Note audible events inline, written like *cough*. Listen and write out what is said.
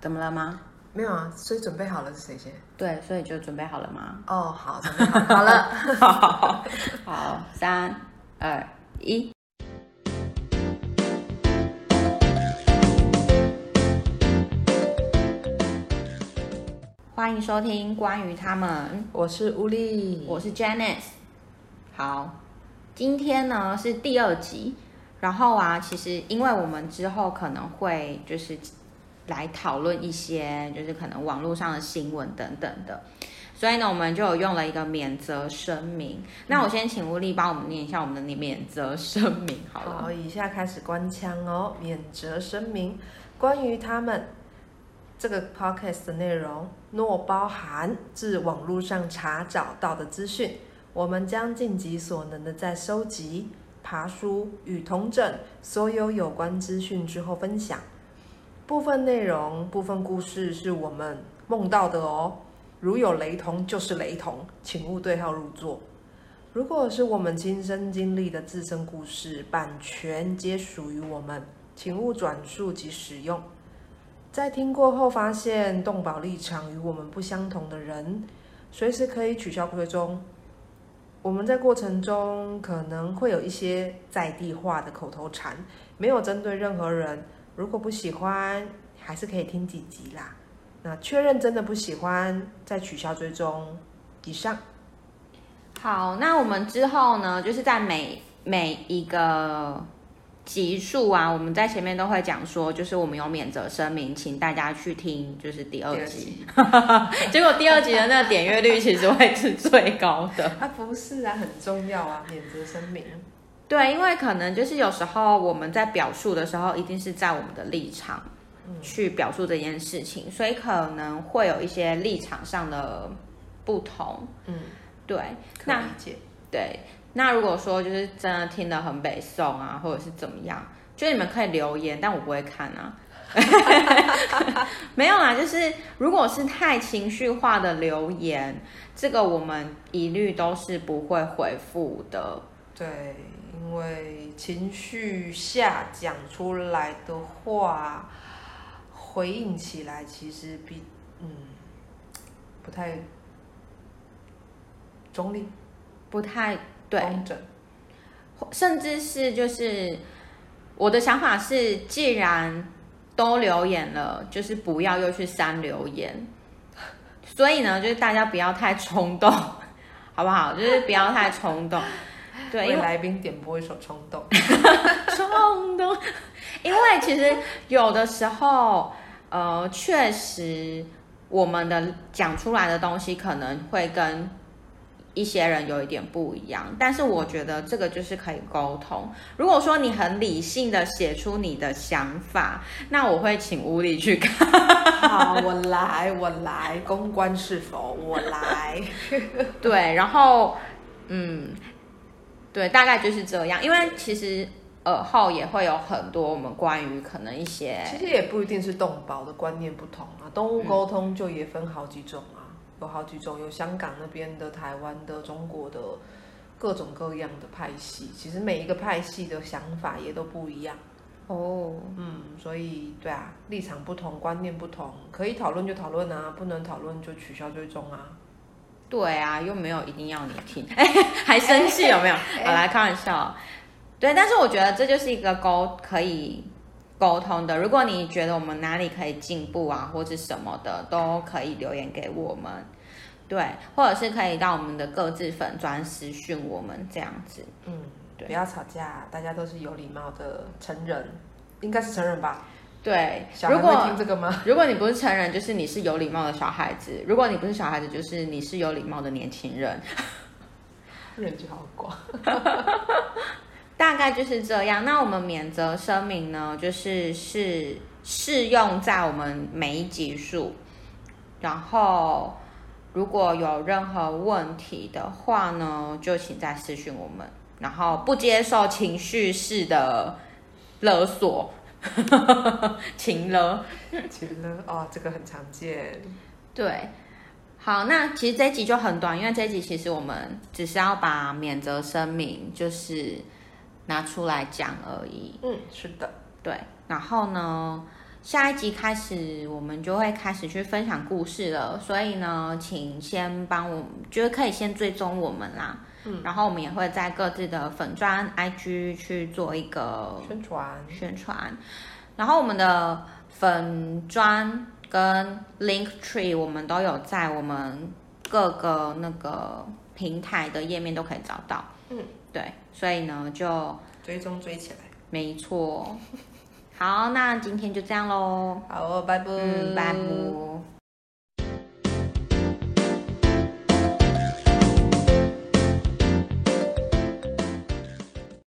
怎么了吗？没有啊，所以准备好了是谁先？对，所以就准备好了吗？哦，好，准备好好了。好，*laughs* 好，三二一。欢迎收听关于他们，我是乌力，我是 Janice。好，今天呢是第二集，然后啊，其实因为我们之后可能会就是来讨论一些就是可能网络上的新闻等等的，所以呢，我们就有用了一个免责声明。那我先请吴力帮我们念一下我们的免责声明好了。好，以下开始官腔哦。免责声明：关于他们这个 podcast 的内容，若包含自网络上查找到的资讯，我们将尽己所能的在收集、爬书与同整所有有关资讯之后分享。部分内容、部分故事是我们梦到的哦，如有雷同就是雷同，请勿对号入座。如果是我们亲身经历的自身故事，版权皆属于我们，请勿转述及使用。在听过后发现动保立场与我们不相同的人，随时可以取消追踪。我们在过程中可能会有一些在地化的口头禅，没有针对任何人。如果不喜欢，还是可以听几集啦。那确认真的不喜欢，再取消追踪。以上。好，那我们之后呢，就是在每每一个集数啊，我们在前面都会讲说，就是我们有免责声明，请大家去听，就是第二集。*laughs* 结果第二集的那个点阅率其实会是最高的。啊，不是啊，很重要啊，免责声明。对，因为可能就是有时候我们在表述的时候，一定是在我们的立场去表述这件事情，所以可能会有一些立场上的不同。嗯，对，可以理解。对，那如果说就是真的听得很北宋啊，或者是怎么样，就你们可以留言，但我不会看啊。*laughs* *laughs* 没有啦，就是如果是太情绪化的留言，这个我们一律都是不会回复的。对，因为情绪下讲出来的话，回应起来其实比嗯不太中立、不太对。甚至是就是我的想法是，既然都留言了，就是不要又去删留言。所以呢，就是大家不要太冲动，*laughs* 好不好？就是不要太冲动。对，来宾点播一首《冲动》。*laughs* 冲动，*laughs* 因为其实有的时候，呃，确实我们的讲出来的东西可能会跟一些人有一点不一样，但是我觉得这个就是可以沟通。如果说你很理性的写出你的想法，那我会请屋里去看。好，我来，我来，公关是否？我来。*laughs* 对，然后嗯，对，大概就是这样。因为其实耳后也会有很多我们关于可能一些其实也不一定是动保的观念不同啊，动物沟通就也分好几种啊，有好几种，有香港那边的、台湾的、中国的，各种各样的派系。其实每一个派系的想法也都不一样，哦，嗯，所以对啊，立场不同，观念不同，可以讨论就讨论啊，不能讨论就取消追踪啊。对啊，又没有一定要你听，*laughs* 还生气有没有？*laughs* 好来开玩笑，对，但是我觉得这就是一个沟可以沟通的。如果你觉得我们哪里可以进步啊，或是什么的，都可以留言给我们，对，或者是可以到我们的各自粉专私讯我们这样子。嗯，对不要吵架，大家都是有礼貌的成人，应该是成人吧？对，如果听这个吗？*laughs* 如果你不是成人，就是你是有礼貌的小孩子；如果你不是小孩子，就是你是有礼貌的年轻人。人就好广。*laughs* 大概就是这样。那我们免责声明呢，就是是适用在我们每一集数。然后，如果有任何问题的话呢，就请再私讯我们。然后不接受情绪式的勒索，*laughs* 情勒。其实呢，哦，这个很常见。对，好，那其实这一集就很短，因为这一集其实我们只是要把免责声明就是拿出来讲而已。嗯，是的。对，然后呢，下一集开始，我们就会开始去分享故事了。所以呢，请先帮我，就是可以先追踪我们啦。嗯，然后我们也会在各自的粉砖 IG 去做一个宣传宣传。然后我们的粉砖跟 Link Tree 我们都有在我们各个那个平台的页面都可以找到。嗯，对，所以呢就追踪追起来。没错。好，那今天就这样喽。好，拜拜。拜拜。